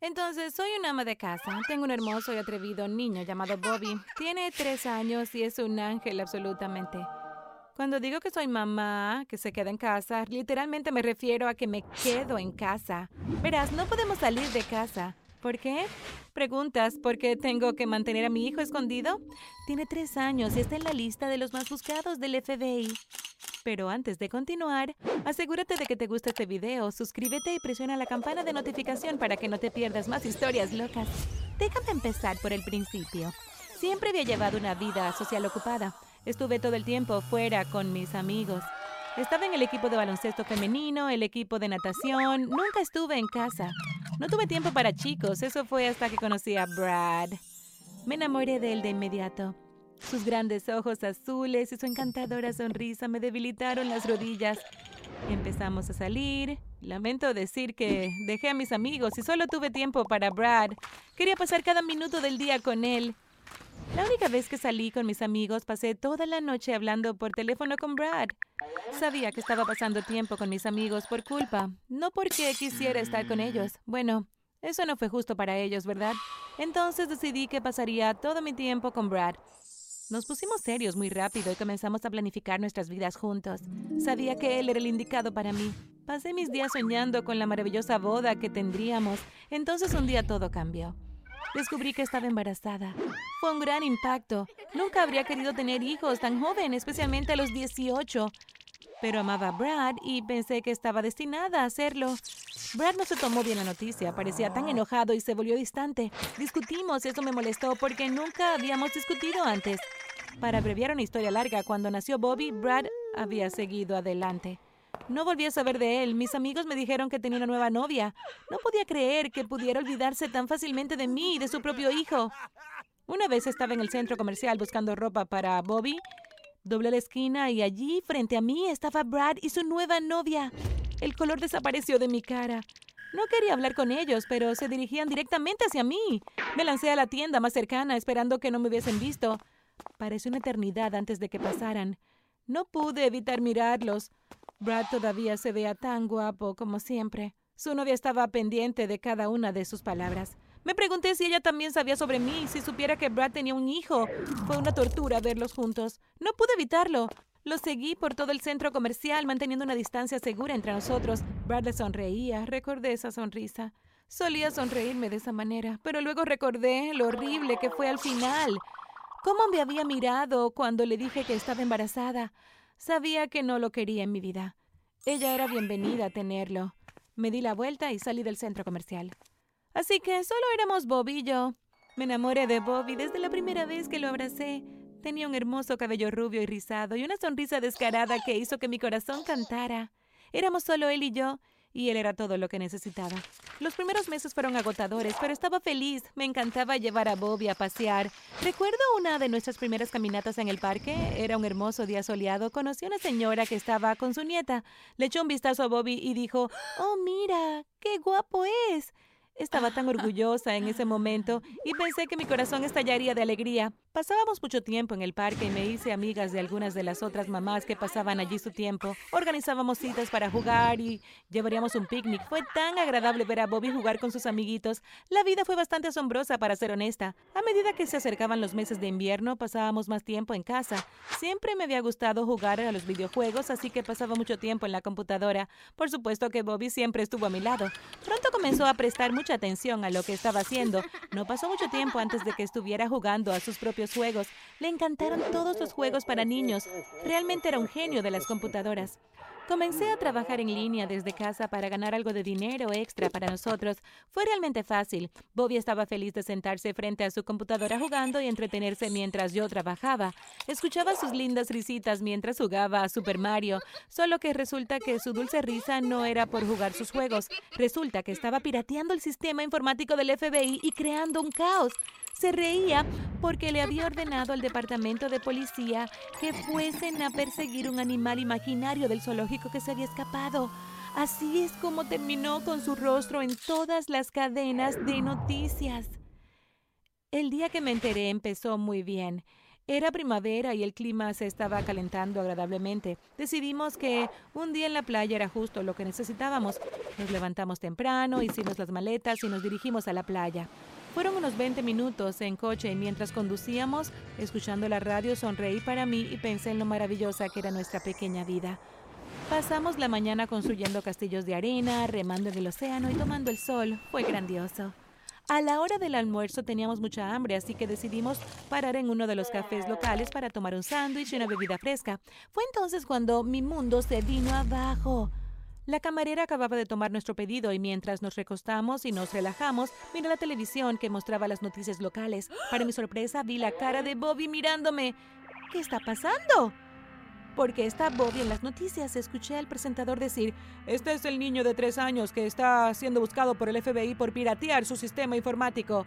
Entonces, soy una ama de casa. Tengo un hermoso y atrevido niño llamado Bobby. Tiene tres años y es un ángel absolutamente. Cuando digo que soy mamá, que se queda en casa, literalmente me refiero a que me quedo en casa. Verás, no podemos salir de casa. ¿Por qué? Preguntas, ¿por qué tengo que mantener a mi hijo escondido? Tiene tres años y está en la lista de los más buscados del FBI. Pero antes de continuar, asegúrate de que te gusta este video, suscríbete y presiona la campana de notificación para que no te pierdas más historias locas. Déjame empezar por el principio. Siempre había llevado una vida social ocupada. Estuve todo el tiempo fuera con mis amigos. Estaba en el equipo de baloncesto femenino, el equipo de natación. Nunca estuve en casa. No tuve tiempo para chicos. Eso fue hasta que conocí a Brad. Me enamoré de él de inmediato. Sus grandes ojos azules y su encantadora sonrisa me debilitaron las rodillas. Empezamos a salir. Lamento decir que dejé a mis amigos y solo tuve tiempo para Brad. Quería pasar cada minuto del día con él. La única vez que salí con mis amigos pasé toda la noche hablando por teléfono con Brad. Sabía que estaba pasando tiempo con mis amigos por culpa, no porque quisiera estar con ellos. Bueno, eso no fue justo para ellos, ¿verdad? Entonces decidí que pasaría todo mi tiempo con Brad. Nos pusimos serios muy rápido y comenzamos a planificar nuestras vidas juntos. Sabía que él era el indicado para mí. Pasé mis días soñando con la maravillosa boda que tendríamos. Entonces un día todo cambió. Descubrí que estaba embarazada. Fue un gran impacto. Nunca habría querido tener hijos tan joven, especialmente a los 18. Pero amaba a Brad y pensé que estaba destinada a hacerlo. Brad no se tomó bien la noticia, parecía tan enojado y se volvió distante. Discutimos, eso me molestó porque nunca habíamos discutido antes. Para abreviar una historia larga, cuando nació Bobby, Brad había seguido adelante. No volví a saber de él. Mis amigos me dijeron que tenía una nueva novia. No podía creer que pudiera olvidarse tan fácilmente de mí y de su propio hijo. Una vez estaba en el centro comercial buscando ropa para Bobby. Doblé la esquina y allí, frente a mí, estaba Brad y su nueva novia. El color desapareció de mi cara. No quería hablar con ellos, pero se dirigían directamente hacia mí. Me lancé a la tienda más cercana, esperando que no me hubiesen visto. Pareció una eternidad antes de que pasaran. No pude evitar mirarlos. Brad todavía se veía tan guapo como siempre. Su novia estaba pendiente de cada una de sus palabras. Me pregunté si ella también sabía sobre mí, si supiera que Brad tenía un hijo. Fue una tortura verlos juntos. No pude evitarlo. Lo seguí por todo el centro comercial, manteniendo una distancia segura entre nosotros. Brad le sonreía. Recordé esa sonrisa. Solía sonreírme de esa manera, pero luego recordé lo horrible que fue al final. Cómo me había mirado cuando le dije que estaba embarazada. Sabía que no lo quería en mi vida. Ella era bienvenida a tenerlo. Me di la vuelta y salí del centro comercial. Así que solo éramos Bob y yo. Me enamoré de Bobby desde la primera vez que lo abracé. Tenía un hermoso cabello rubio y rizado y una sonrisa descarada que hizo que mi corazón cantara. Éramos solo él y yo, y él era todo lo que necesitaba. Los primeros meses fueron agotadores, pero estaba feliz. Me encantaba llevar a Bobby a pasear. Recuerdo una de nuestras primeras caminatas en el parque. Era un hermoso día soleado. Conocí a una señora que estaba con su nieta. Le echó un vistazo a Bobby y dijo, Oh, mira, qué guapo es. Estaba tan orgullosa en ese momento y pensé que mi corazón estallaría de alegría. Pasábamos mucho tiempo en el parque y me hice amigas de algunas de las otras mamás que pasaban allí su tiempo. Organizábamos citas para jugar y llevaríamos un picnic. Fue tan agradable ver a Bobby jugar con sus amiguitos. La vida fue bastante asombrosa, para ser honesta. A medida que se acercaban los meses de invierno, pasábamos más tiempo en casa. Siempre me había gustado jugar a los videojuegos, así que pasaba mucho tiempo en la computadora. Por supuesto que Bobby siempre estuvo a mi lado. Pronto comenzó a prestar mucha atención a lo que estaba haciendo. No pasó mucho tiempo antes de que estuviera jugando a sus propios juegos. Le encantaron todos los juegos para niños. Realmente era un genio de las computadoras. Comencé a trabajar en línea desde casa para ganar algo de dinero extra para nosotros. Fue realmente fácil. Bobby estaba feliz de sentarse frente a su computadora jugando y entretenerse mientras yo trabajaba. Escuchaba sus lindas risitas mientras jugaba a Super Mario, solo que resulta que su dulce risa no era por jugar sus juegos. Resulta que estaba pirateando el sistema informático del FBI y creando un caos. Se reía porque le había ordenado al departamento de policía que fuesen a perseguir un animal imaginario del zoológico que se había escapado. Así es como terminó con su rostro en todas las cadenas de noticias. El día que me enteré empezó muy bien. Era primavera y el clima se estaba calentando agradablemente. Decidimos que un día en la playa era justo lo que necesitábamos. Nos levantamos temprano, hicimos las maletas y nos dirigimos a la playa. Fueron unos 20 minutos en coche y mientras conducíamos, escuchando la radio, sonreí para mí y pensé en lo maravillosa que era nuestra pequeña vida. Pasamos la mañana construyendo castillos de arena, remando en el océano y tomando el sol. Fue grandioso. A la hora del almuerzo teníamos mucha hambre, así que decidimos parar en uno de los cafés locales para tomar un sándwich y una bebida fresca. Fue entonces cuando mi mundo se vino abajo. La camarera acababa de tomar nuestro pedido y mientras nos recostamos y nos relajamos, miré la televisión que mostraba las noticias locales. Para mi sorpresa, vi la cara de Bobby mirándome. ¿Qué está pasando? Porque está Bobby en las noticias. Escuché al presentador decir, este es el niño de tres años que está siendo buscado por el FBI por piratear su sistema informático.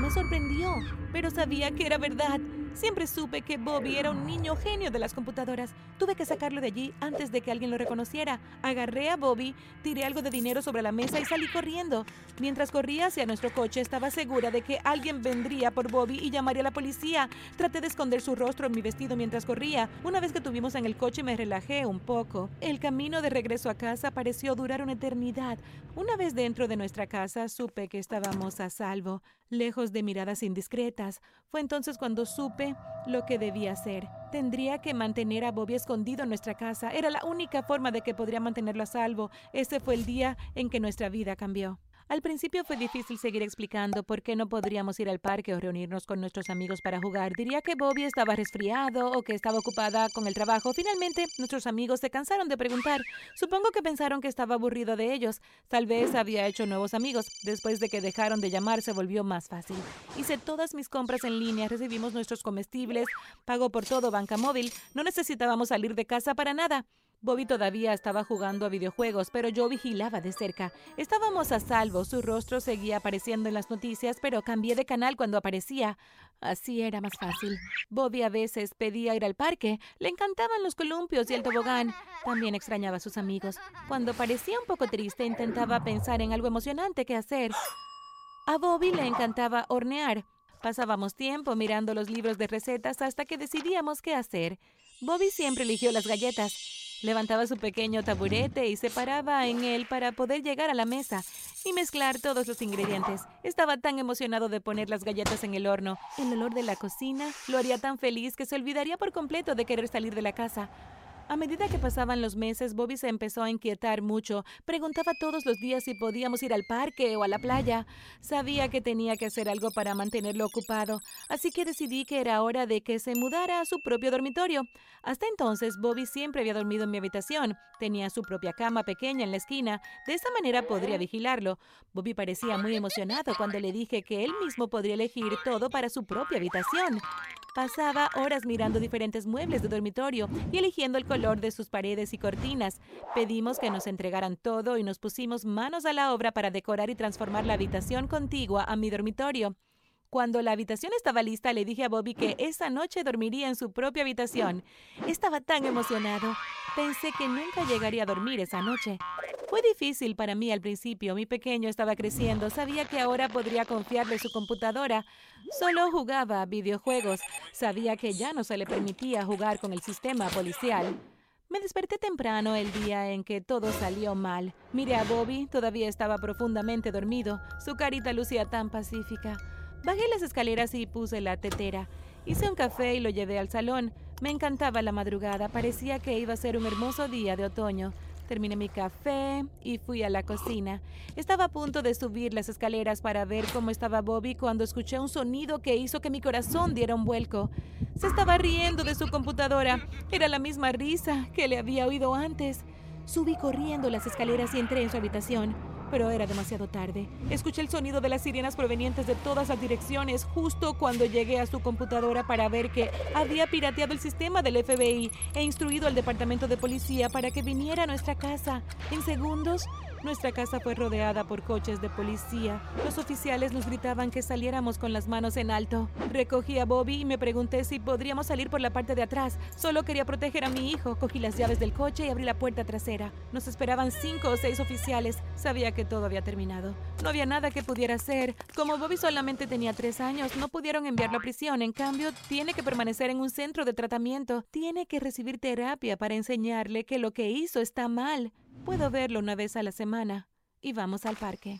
Me sorprendió, pero sabía que era verdad. Siempre supe que Bobby era un niño genio de las computadoras. Tuve que sacarlo de allí antes de que alguien lo reconociera. Agarré a Bobby, tiré algo de dinero sobre la mesa y salí corriendo. Mientras corría hacia nuestro coche, estaba segura de que alguien vendría por Bobby y llamaría a la policía. Traté de esconder su rostro en mi vestido mientras corría. Una vez que tuvimos en el coche me relajé un poco. El camino de regreso a casa pareció durar una eternidad. Una vez dentro de nuestra casa, supe que estábamos a salvo, lejos de miradas indiscretas. Fue entonces cuando supe lo que debía hacer. Tendría que mantener a Bobby escondido en nuestra casa. Era la única forma de que podría mantenerlo a salvo. Ese fue el día en que nuestra vida cambió. Al principio fue difícil seguir explicando por qué no podríamos ir al parque o reunirnos con nuestros amigos para jugar. Diría que Bobby estaba resfriado o que estaba ocupada con el trabajo. Finalmente, nuestros amigos se cansaron de preguntar. Supongo que pensaron que estaba aburrido de ellos. Tal vez había hecho nuevos amigos. Después de que dejaron de llamar, se volvió más fácil. Hice todas mis compras en línea, recibimos nuestros comestibles, pago por todo banca móvil. No necesitábamos salir de casa para nada. Bobby todavía estaba jugando a videojuegos, pero yo vigilaba de cerca. Estábamos a salvo, su rostro seguía apareciendo en las noticias, pero cambié de canal cuando aparecía. Así era más fácil. Bobby a veces pedía ir al parque, le encantaban los columpios y el tobogán. También extrañaba a sus amigos. Cuando parecía un poco triste, intentaba pensar en algo emocionante que hacer. A Bobby le encantaba hornear. Pasábamos tiempo mirando los libros de recetas hasta que decidíamos qué hacer. Bobby siempre eligió las galletas. Levantaba su pequeño taburete y se paraba en él para poder llegar a la mesa y mezclar todos los ingredientes. Estaba tan emocionado de poner las galletas en el horno. El olor de la cocina lo haría tan feliz que se olvidaría por completo de querer salir de la casa. A medida que pasaban los meses, Bobby se empezó a inquietar mucho. Preguntaba todos los días si podíamos ir al parque o a la playa. Sabía que tenía que hacer algo para mantenerlo ocupado, así que decidí que era hora de que se mudara a su propio dormitorio. Hasta entonces, Bobby siempre había dormido en mi habitación. Tenía su propia cama pequeña en la esquina. De esa manera podría vigilarlo. Bobby parecía muy emocionado cuando le dije que él mismo podría elegir todo para su propia habitación. Pasaba horas mirando diferentes muebles de dormitorio y eligiendo el color de sus paredes y cortinas. Pedimos que nos entregaran todo y nos pusimos manos a la obra para decorar y transformar la habitación contigua a mi dormitorio. Cuando la habitación estaba lista, le dije a Bobby que esa noche dormiría en su propia habitación. Estaba tan emocionado. Pensé que nunca llegaría a dormir esa noche. Fue difícil para mí al principio. Mi pequeño estaba creciendo. Sabía que ahora podría confiarle su computadora. Solo jugaba videojuegos. Sabía que ya no se le permitía jugar con el sistema policial. Me desperté temprano el día en que todo salió mal. Miré a Bobby, todavía estaba profundamente dormido. Su carita lucía tan pacífica. Bajé las escaleras y puse la tetera. Hice un café y lo llevé al salón. Me encantaba la madrugada, parecía que iba a ser un hermoso día de otoño. Terminé mi café y fui a la cocina. Estaba a punto de subir las escaleras para ver cómo estaba Bobby cuando escuché un sonido que hizo que mi corazón diera un vuelco. Se estaba riendo de su computadora. Era la misma risa que le había oído antes. Subí corriendo las escaleras y entré en su habitación pero era demasiado tarde. Escuché el sonido de las sirenas provenientes de todas las direcciones justo cuando llegué a su computadora para ver que había pirateado el sistema del FBI e instruido al departamento de policía para que viniera a nuestra casa. En segundos, Nuestra casa fue rodeada por coches de policía. Los oficiales nos gritaban que saliéramos con las manos en alto. Recogí a Bobby y me pregunté si podríamos salir por la parte de atrás. Solo quería proteger a mi hijo. Cogí las llaves del coche y abrí la puerta trasera. Nos esperaban cinco o seis oficiales. Sabía que todo había terminado. No había nada que pudiera hacer. Como Bobby solamente tenía tres años, no pudieron enviarlo a prisión. En cambio, tiene que permanecer en un centro de tratamiento. Tiene que recibir terapia para enseñarle que lo que hizo está mal. Puedo verlo una vez a la semana y vamos al parque.